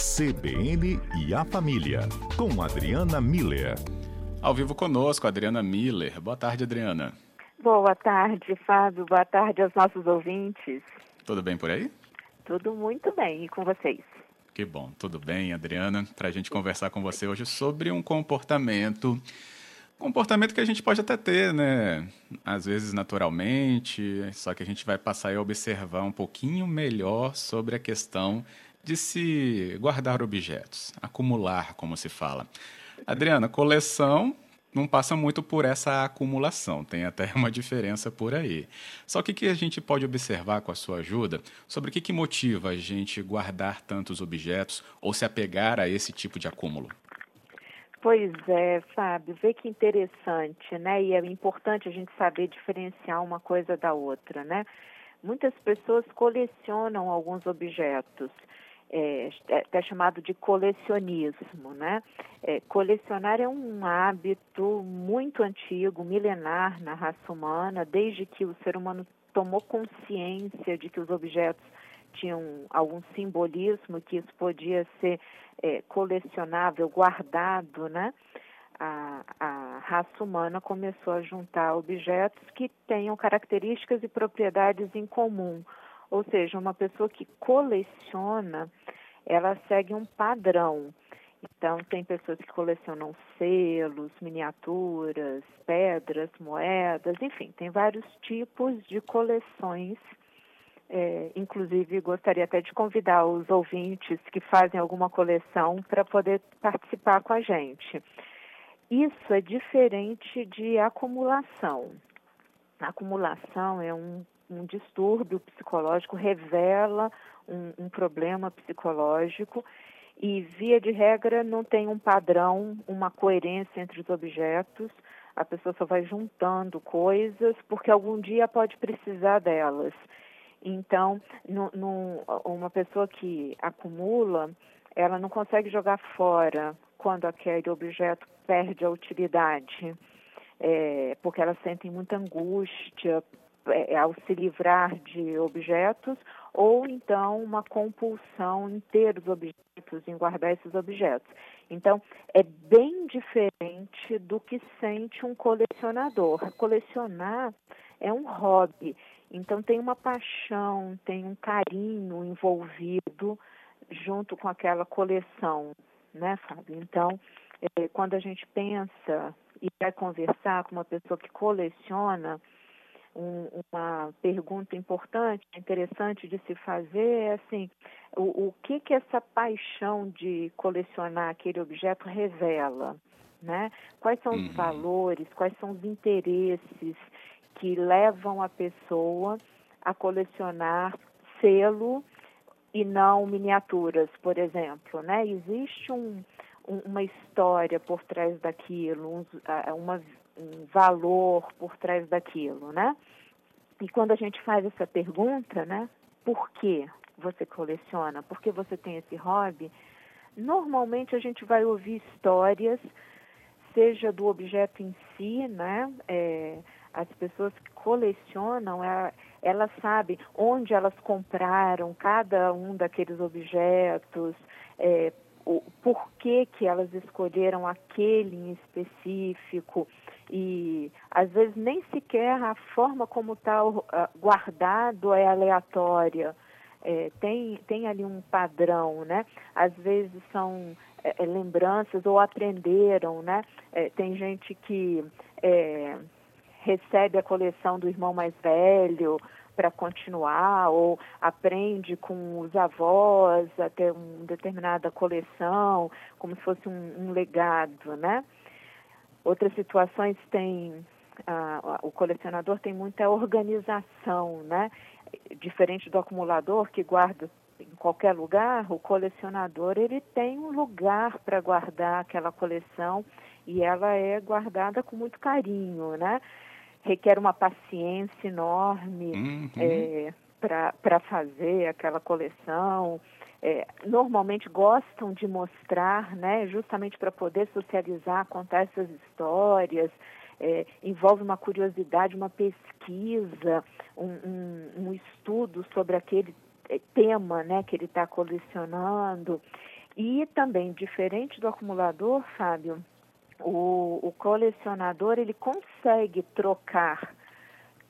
CBN e a Família, com Adriana Miller. Ao vivo conosco, Adriana Miller. Boa tarde, Adriana. Boa tarde, Fábio. Boa tarde aos nossos ouvintes. Tudo bem por aí? Tudo muito bem. E com vocês? Que bom. Tudo bem, Adriana. Para a gente conversar com você hoje sobre um comportamento comportamento que a gente pode até ter, né? Às vezes naturalmente, só que a gente vai passar a observar um pouquinho melhor sobre a questão de se guardar objetos, acumular, como se fala. Adriana, coleção não passa muito por essa acumulação, tem até uma diferença por aí. Só que o que a gente pode observar com a sua ajuda sobre o que, que motiva a gente guardar tantos objetos ou se apegar a esse tipo de acúmulo? Pois é, Fábio, vê que interessante, né? E é importante a gente saber diferenciar uma coisa da outra, né? Muitas pessoas colecionam alguns objetos, é, é até chamado de colecionismo, né? É, colecionar é um hábito muito antigo, milenar na raça humana, desde que o ser humano tomou consciência de que os objetos tinham algum simbolismo, que isso podia ser é, colecionável, guardado, né? A, a raça humana começou a juntar objetos que tenham características e propriedades em comum. Ou seja, uma pessoa que coleciona, ela segue um padrão. Então, tem pessoas que colecionam selos, miniaturas, pedras, moedas, enfim, tem vários tipos de coleções é, inclusive, gostaria até de convidar os ouvintes que fazem alguma coleção para poder participar com a gente. Isso é diferente de acumulação. A acumulação é um, um distúrbio psicológico, revela um, um problema psicológico e, via de regra, não tem um padrão, uma coerência entre os objetos. A pessoa só vai juntando coisas porque algum dia pode precisar delas. Então, no, no, uma pessoa que acumula, ela não consegue jogar fora quando aquele objeto perde a utilidade, é, porque elas sentem muita angústia é, ao se livrar de objetos, ou então uma compulsão em ter os objetos, em guardar esses objetos. Então, é bem diferente do que sente um colecionador. Colecionar é um hobby então tem uma paixão, tem um carinho envolvido junto com aquela coleção, né, Fábio? Então, é, quando a gente pensa e vai conversar com uma pessoa que coleciona, um, uma pergunta importante, interessante de se fazer é assim, o, o que que essa paixão de colecionar aquele objeto revela? Né? Quais são os uhum. valores, quais são os interesses que levam a pessoa a colecionar selo e não miniaturas, por exemplo, né? Existe um, um, uma história por trás daquilo, um, uma, um valor por trás daquilo, né? E quando a gente faz essa pergunta, né? Por que você coleciona? Por que você tem esse hobby? Normalmente a gente vai ouvir histórias, seja do objeto em si, né? É, as pessoas que colecionam, é, elas sabem onde elas compraram cada um daqueles objetos, é, o porquê que elas escolheram aquele em específico e às vezes nem sequer a forma como está guardado é aleatória. É, tem, tem ali um padrão, né? Às vezes são é, é lembranças ou aprenderam, né? É, tem gente que é, recebe a coleção do irmão mais velho para continuar, ou aprende com os avós a ter uma determinada coleção, como se fosse um, um legado, né? Outras situações tem o colecionador tem muita organização, né? Diferente do acumulador que guarda em qualquer lugar, o colecionador ele tem um lugar para guardar aquela coleção e ela é guardada com muito carinho, né? Requer uma paciência enorme uhum. é, para fazer aquela coleção. É, normalmente gostam de mostrar, né, justamente para poder socializar, contar essas histórias. É, envolve uma curiosidade, uma pesquisa, um, um, um estudo sobre aquele é, tema né, que ele está colecionando. E também, diferente do acumulador, Fábio, o, o colecionador ele consegue trocar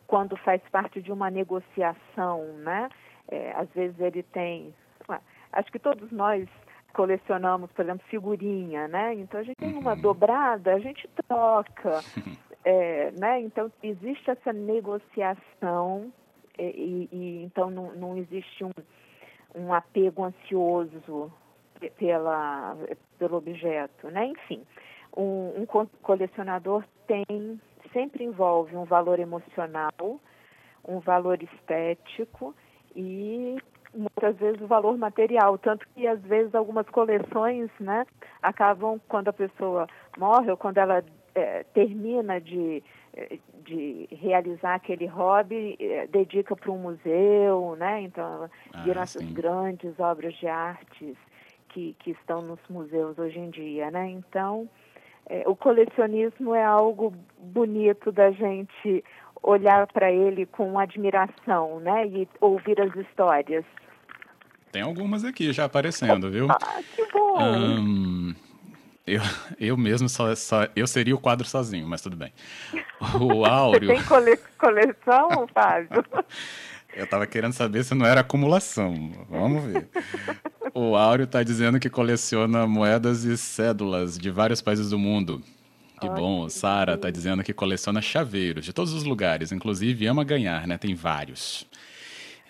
quando faz parte de uma negociação, né? É, às vezes ele tem, acho que todos nós colecionamos, por exemplo, figurinha, né? Então a gente tem uma uhum. dobrada, a gente troca, é, né? Então existe essa negociação e, e então não, não existe um, um apego ansioso pela, pelo objeto, né? Enfim, um, um colecionador tem sempre envolve um valor emocional, um valor estético e muitas vezes o valor material, tanto que às vezes algumas coleções, né, acabam quando a pessoa morre ou quando ela é, termina de, de realizar aquele hobby, é, dedica para um museu, né, então ah, viram essas grandes obras de artes que, que estão nos museus hoje em dia, né, então é, o colecionismo é algo bonito da gente olhar para ele com admiração, né? E ouvir as histórias. Tem algumas aqui já aparecendo, viu? Ah, que bom! Um, eu, eu mesmo só, só, eu seria o quadro sozinho, mas tudo bem. O Áureo. Você tem cole, coleção, Fábio? eu estava querendo saber se não era acumulação. Vamos ver. O Áureo está dizendo que coleciona moedas e cédulas de vários países do mundo. Que bom. Sara está dizendo que coleciona chaveiros de todos os lugares, inclusive ama ganhar, né? Tem vários.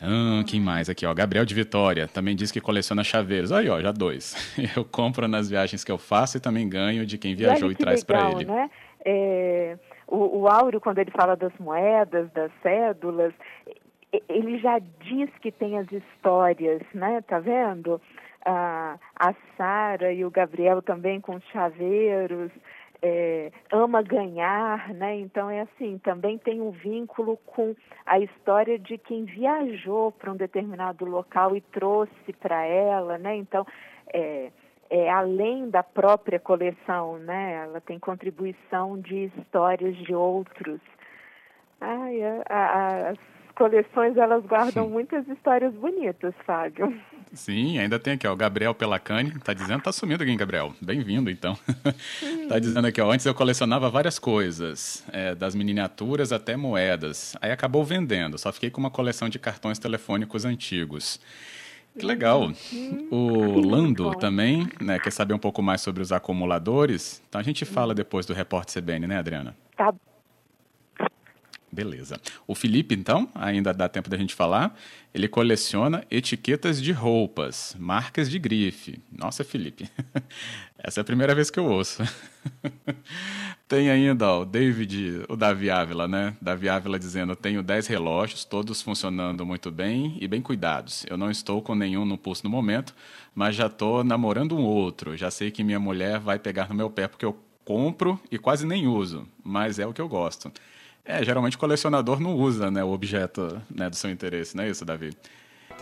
Ah, quem mais aqui, ó? Gabriel de Vitória também diz que coleciona chaveiros. Aí, ó, já dois. Eu compro nas viagens que eu faço e também ganho de quem viajou e, e traz para ele. Né? É, o, o Áureo, quando ele fala das moedas, das cédulas, ele já diz que tem as histórias, né? Tá vendo? Ah, a Sara e o Gabriel também com os chaveiros, é, ama ganhar, né? Então é assim, também tem um vínculo com a história de quem viajou para um determinado local e trouxe para ela, né? Então é, é, além da própria coleção, né? Ela tem contribuição de histórias de outros. Ai, a, a, as coleções elas guardam muitas histórias bonitas, Fábio. Sim, ainda tem aqui, ó, o Gabriel Pelacani, tá dizendo, tá sumindo aqui, Gabriel. Bem-vindo, então. tá dizendo aqui, ó, antes eu colecionava várias coisas, é, das miniaturas até moedas. Aí acabou vendendo, só fiquei com uma coleção de cartões telefônicos antigos. Que legal. O Lando também, né, quer saber um pouco mais sobre os acumuladores. Então a gente fala depois do repórter CBN, né, Adriana? Tá Beleza. O Felipe, então, ainda dá tempo da gente falar. Ele coleciona etiquetas de roupas, marcas de grife. Nossa, Felipe, essa é a primeira vez que eu ouço. Tem ainda ó, o David, o Davi Ávila, né? Davi Ávila dizendo: Tenho 10 relógios, todos funcionando muito bem e bem cuidados. Eu não estou com nenhum no pulso no momento, mas já estou namorando um outro. Já sei que minha mulher vai pegar no meu pé porque eu compro e quase nem uso, mas é o que eu gosto. É, geralmente o colecionador não usa né, o objeto né, do seu interesse, não é isso, Davi?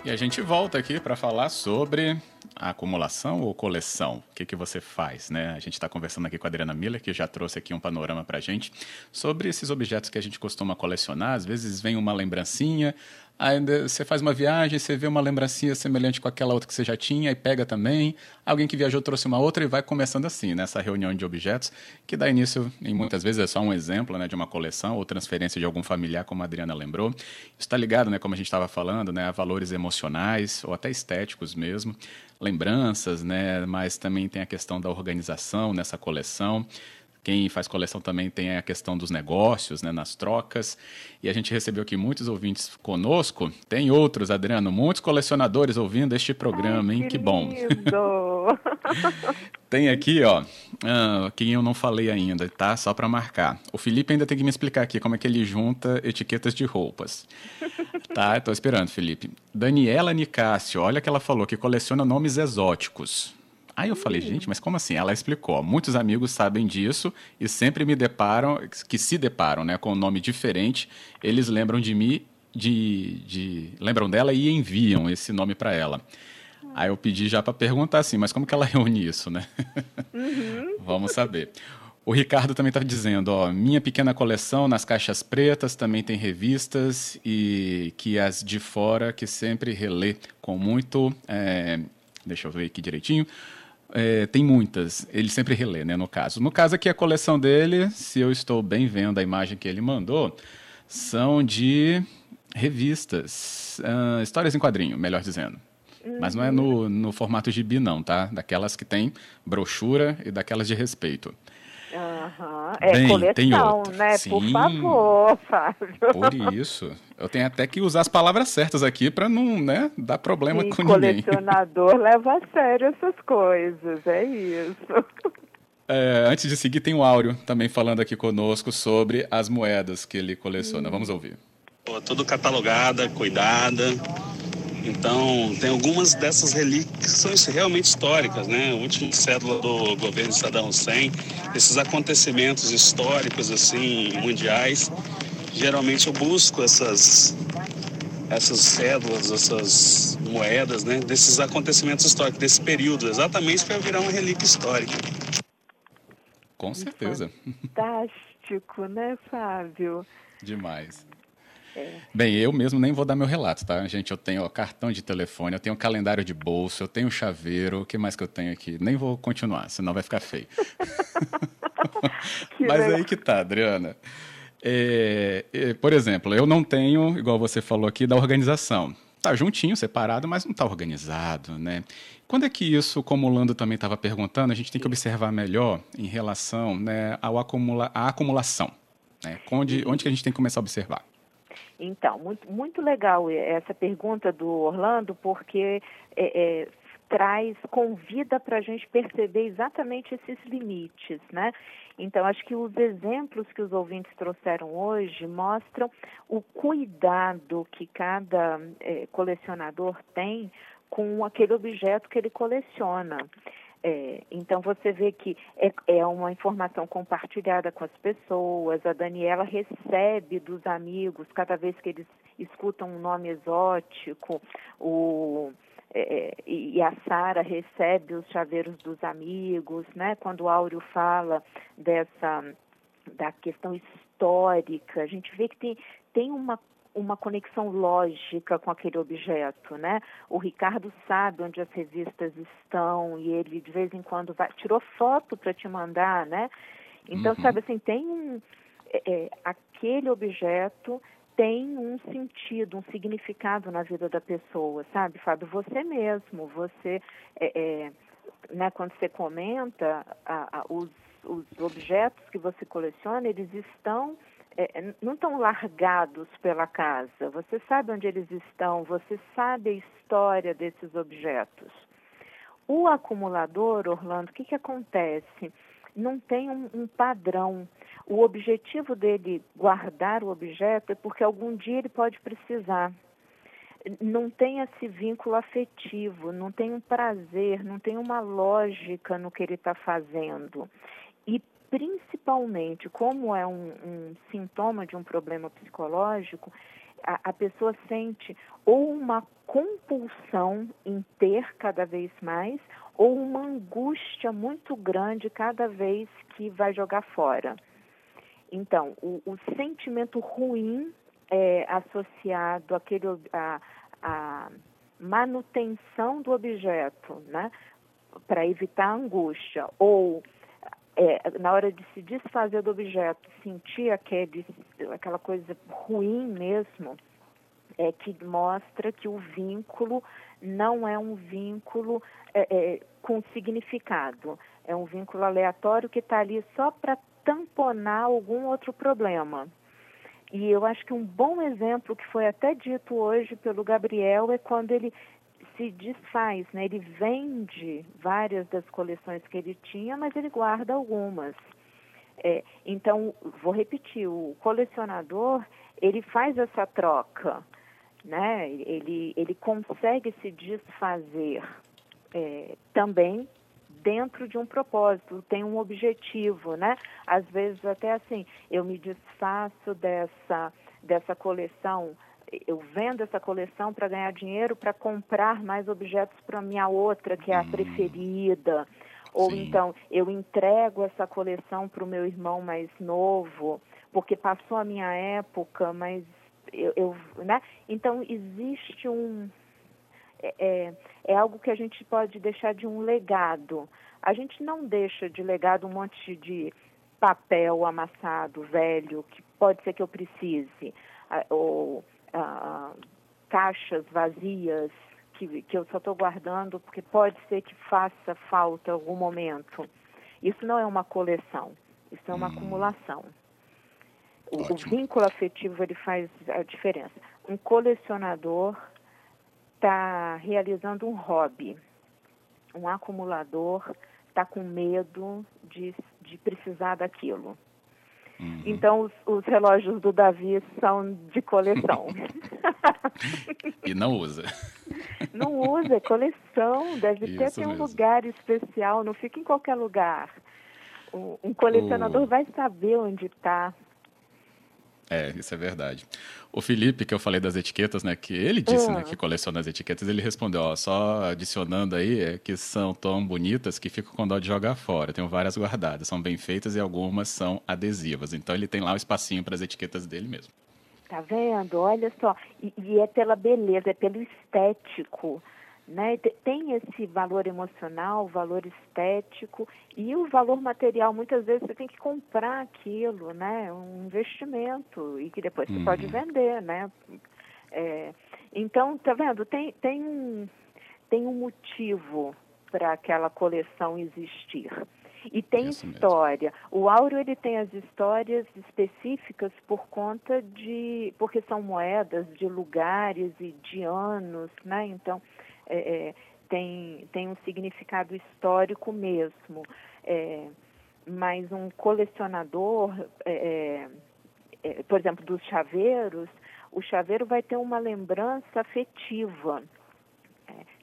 E a gente volta aqui para falar sobre acumulação ou coleção. O que, que você faz, né? A gente está conversando aqui com a Adriana Miller, que já trouxe aqui um panorama para a gente sobre esses objetos que a gente costuma colecionar. Às vezes vem uma lembrancinha, Aí você faz uma viagem, você vê uma lembrancinha semelhante com aquela outra que você já tinha e pega também. Alguém que viajou trouxe uma outra e vai começando assim, nessa reunião de objetos, que dá início, em muitas vezes é só um exemplo né, de uma coleção ou transferência de algum familiar, como a Adriana lembrou. Isso está ligado, né, como a gente estava falando, né, a valores emocionais ou até estéticos mesmo, lembranças, né, mas também tem a questão da organização nessa coleção. Quem faz coleção também tem a questão dos negócios, né, nas trocas. E a gente recebeu aqui muitos ouvintes conosco. Tem outros, Adriano, muitos colecionadores ouvindo este programa, Ai, hein? Que, que bom. tem aqui, ó, uh, quem eu não falei ainda, tá? Só para marcar. O Felipe ainda tem que me explicar aqui como é que ele junta etiquetas de roupas. tá, tô esperando, Felipe. Daniela Nicásio, olha que ela falou que coleciona nomes exóticos. Aí eu falei, gente, mas como assim? Ela explicou. Muitos amigos sabem disso e sempre me deparam, que se deparam, né, com um nome diferente, eles lembram de mim, de, de lembram dela e enviam esse nome para ela. Aí eu pedi já para perguntar assim, mas como que ela reúne isso, né? Uhum. Vamos saber. O Ricardo também está dizendo, ó, minha pequena coleção nas caixas pretas também tem revistas e que as de fora que sempre relê com muito, é, deixa eu ver aqui direitinho, É, tem muitas. Ele sempre relê, né, no caso. No caso aqui, a coleção dele, se eu estou bem vendo a imagem que ele mandou, são de revistas, uh, histórias em quadrinho, melhor dizendo. Mas não é no, no formato gibi, não, tá? Daquelas que tem brochura e daquelas de respeito. Uhum. É Bem, coleção, tem outra. né? Sim, Por favor, Fábio. Por isso. Eu tenho até que usar as palavras certas aqui para não né, dar problema Sim, com ninguém. colecionador leva a sério essas coisas, é isso. É, antes de seguir, tem o Áureo também falando aqui conosco sobre as moedas que ele coleciona. Hum. Vamos ouvir. tudo catalogada, cuidada. Então, tem algumas dessas relíquias que são realmente históricas, né? A última cédula do governo de Saddam Hussein, esses acontecimentos históricos, assim, mundiais. Geralmente eu busco essas, essas cédulas, essas moedas, né? Desses acontecimentos históricos, desse período, exatamente para virar uma relíquia histórica. Com certeza. Fantástico, né, Fábio? Demais. Bem, eu mesmo nem vou dar meu relato, tá? Gente, eu tenho ó, cartão de telefone, eu tenho calendário de bolso, eu tenho chaveiro, o que mais que eu tenho aqui? Nem vou continuar, senão vai ficar feio. Mas legal. aí que tá, Adriana. É, é, por exemplo, eu não tenho, igual você falou aqui, da organização. Tá juntinho, separado, mas não tá organizado, né? Quando é que isso, como o Lando também estava perguntando, a gente tem que observar melhor em relação né, ao acumula à acumulação? Né? Onde, onde que a gente tem que começar a observar? Então, muito, muito legal essa pergunta do Orlando, porque é, é, traz, convida para a gente perceber exatamente esses limites, né? Então, acho que os exemplos que os ouvintes trouxeram hoje mostram o cuidado que cada é, colecionador tem com aquele objeto que ele coleciona. É, então você vê que é, é, uma informação compartilhada com as pessoas. A Daniela recebe dos amigos cada vez que eles escutam um nome exótico. O, é, e a Sara recebe os chaveiros dos amigos, né? Quando o Áureo fala dessa da questão histórica, a gente vê que tem, tem uma uma conexão lógica com aquele objeto, né? O Ricardo sabe onde as revistas estão e ele de vez em quando vai, tirou foto para te mandar, né? Então, uhum. sabe assim, tem um é, é, aquele objeto tem um sentido, um significado na vida da pessoa, sabe, Fábio? Você mesmo, você, é, é, né, quando você comenta a, a, os, os objetos que você coleciona, eles estão é, não estão largados pela casa. Você sabe onde eles estão, você sabe a história desses objetos. O acumulador, Orlando, o que, que acontece? Não tem um, um padrão. O objetivo dele guardar o objeto é porque algum dia ele pode precisar não tem esse vínculo afetivo, não tem um prazer, não tem uma lógica no que ele está fazendo. E principalmente, como é um, um sintoma de um problema psicológico, a, a, pessoa sente ou uma compulsão em ter cada vez mais, ou uma angústia muito grande cada vez que vai jogar fora. Então, o, o sentimento ruim é associado àquele, à, à manutenção do objeto, né, para evitar a angústia, ou é, na hora de se desfazer do objeto, sentir aquele, aquela coisa ruim mesmo, é que mostra que o vínculo não é um vínculo é, é, com significado, é um vínculo aleatório que está ali só para tamponar algum outro problema. E eu acho que um bom exemplo que foi até dito hoje pelo Gabriel é quando ele se desfaz, né? Ele vende várias das coleções que ele tinha, mas ele guarda algumas. É, então, vou repetir, o colecionador, ele faz essa troca, né? Ele, ele consegue se desfazer é, também dentro de um propósito, tem um objetivo, né? Às vezes até assim, eu me desfaço dessa, dessa coleção eu vendo essa coleção para ganhar dinheiro para comprar mais objetos para minha outra, que é a hum. preferida. Ou Sim. então eu entrego essa coleção para o meu irmão mais novo, porque passou a minha época, mas eu, eu, né? Então existe um é, é, é algo que a gente pode deixar de um legado. A gente não deixa de legado um monte de papel amassado, velho, que pode ser que eu precise, ou caixas vazias que, que eu só estou guardando porque pode ser que faça falta em algum momento. Isso não é uma coleção, isso é uma hum. acumulação. O, o, vínculo afetivo ele faz a diferença. Um colecionador está realizando um hobby. Um acumulador está com medo de, de precisar daquilo. Uhum. Então, os, os, relógios do Davi são de coleção. e não usa. Não usa, é coleção. Deve Isso ter, ter um lugar especial, não fica em qualquer lugar. Um colecionador o... vai saber onde está. É, isso é verdade. O Felipe, que eu falei das etiquetas, né, que ele disse, né, ah. que coleciona as etiquetas, ele respondeu, ó, só adicionando aí, é que são tão bonitas que fico com dó de jogar fora. Tenho várias guardadas, são bem feitas e algumas são adesivas. Então ele tem lá o espacinho para as etiquetas dele mesmo. Tá vendo? Olha só, e, e é pela beleza, é pelo estético. Né? Tem esse valor emocional, valor estético e o valor material. Muitas vezes você tem que comprar aquilo, né? Um investimento e que depois você pode uhum. vender, né? É, então, tá vendo? Tem, tem, um, tem um motivo para aquela coleção existir. E tem Isso história. Mesmo. O Áureo ele tem as histórias específicas por conta de porque são moedas de lugares e de anos, né? Então é, é, tem, tem um significado histórico mesmo. É, mas um colecionador, é, é, é, por exemplo, dos chaveiros, o chaveiro vai ter uma lembrança afetiva,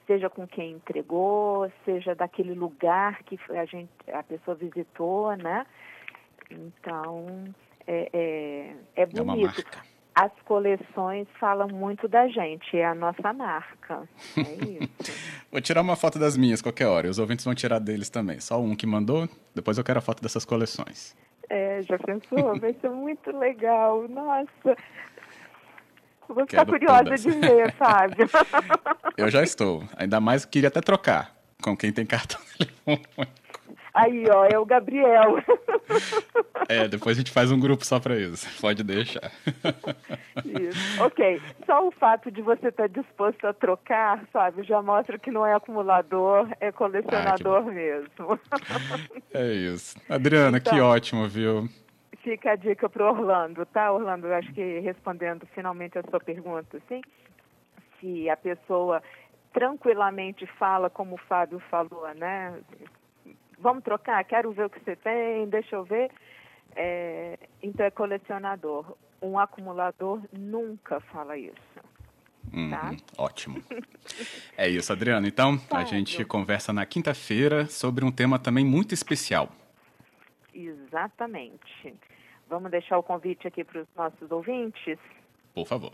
seja com quem entregou, seja daquele lugar que a, gente, a pessoa visitou, né? Então, é, é, é bonito. É as coleções falam muito da gente, é a nossa marca. É isso. vou tirar uma foto das minhas qualquer hora, os ouvintes vão tirar deles também. Só um que mandou, depois eu quero a foto dessas coleções. É, já pensou? Vai ser muito legal. Nossa. Vou ficar curiosa todas. de ver, Fábio. eu já estou. Ainda mais queria até trocar com quem tem cartão. Aí, ó, é o Gabriel. É, depois a gente faz um grupo só para isso. Pode deixar. Isso. Ok. Só o fato de você estar disposto a trocar, sabe, já mostra que não é acumulador, é colecionador ah, mesmo. É isso. Adriana, então, que ótimo, viu? Fica a dica para Orlando, tá, Orlando? Acho que respondendo finalmente a sua pergunta, sim? Se a pessoa tranquilamente fala como o Fábio falou, né? Vamos trocar, quero ver o que você tem, deixa eu ver. É, então é colecionador. Um acumulador nunca fala isso. Uhum, tá? Ótimo. é isso, Adriano. Então, a gente conversa na quinta-feira sobre um tema também muito especial. Exatamente. Vamos deixar o convite aqui para os nossos ouvintes? Por favor.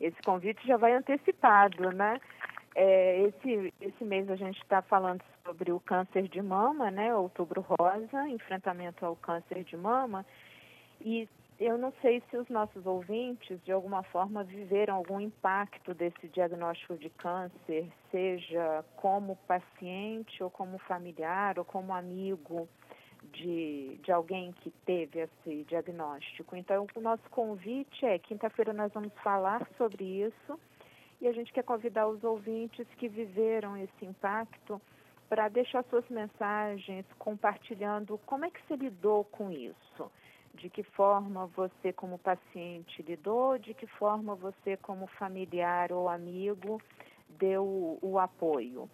Esse convite já vai antecipado, né? É, esse, esse mês a gente está falando sobre o câncer de mama, né? Outubro Rosa, enfrentamento ao câncer de mama. E eu não sei se os nossos ouvintes, de alguma forma, viveram algum impacto desse diagnóstico de câncer, seja como paciente, ou como familiar, ou como amigo de, de alguém que teve esse diagnóstico. Então, o nosso convite é: quinta-feira nós vamos falar sobre isso e a gente quer convidar os ouvintes que viveram esse impacto para deixar suas mensagens compartilhando como é que você lidou com isso. De que forma você, como paciente, lidou, de que forma você, como familiar ou amigo, deu o, apoio.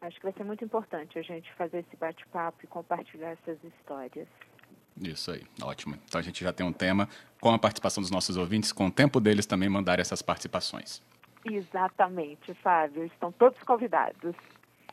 Acho que vai ser muito importante a gente fazer esse bate-papo e compartilhar essas histórias. Isso aí, ótimo. Então a gente já tem um tema com a participação dos nossos ouvintes, com o tempo deles também mandarem essas participações. Exatamente, Fábio. Estão todos convidados.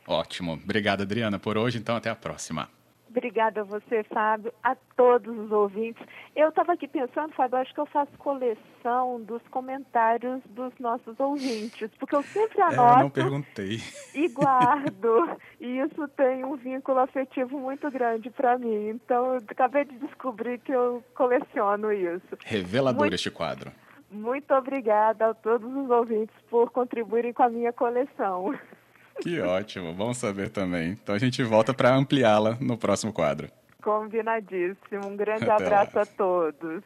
Ótimo. Obrigado, Adriana, por hoje. Então, até a próxima. Obrigada a você, Fábio, a todos os ouvintes. Eu estava aqui pensando, Fábio, acho que eu faço coleção dos comentários dos nossos ouvintes, porque eu sempre anoto. É, não perguntei. E guardo. e isso tem um vínculo afetivo muito grande para mim. Então, eu acabei de descobrir que eu coleciono isso. Revelador muito... este quadro. Muito obrigada a todos os ouvintes por contribuírem com a minha coleção. Que ótimo, bom saber também. Então a gente volta para ampliá-la no próximo quadro. Combinadíssimo. Um grande Até abraço lá. a todos.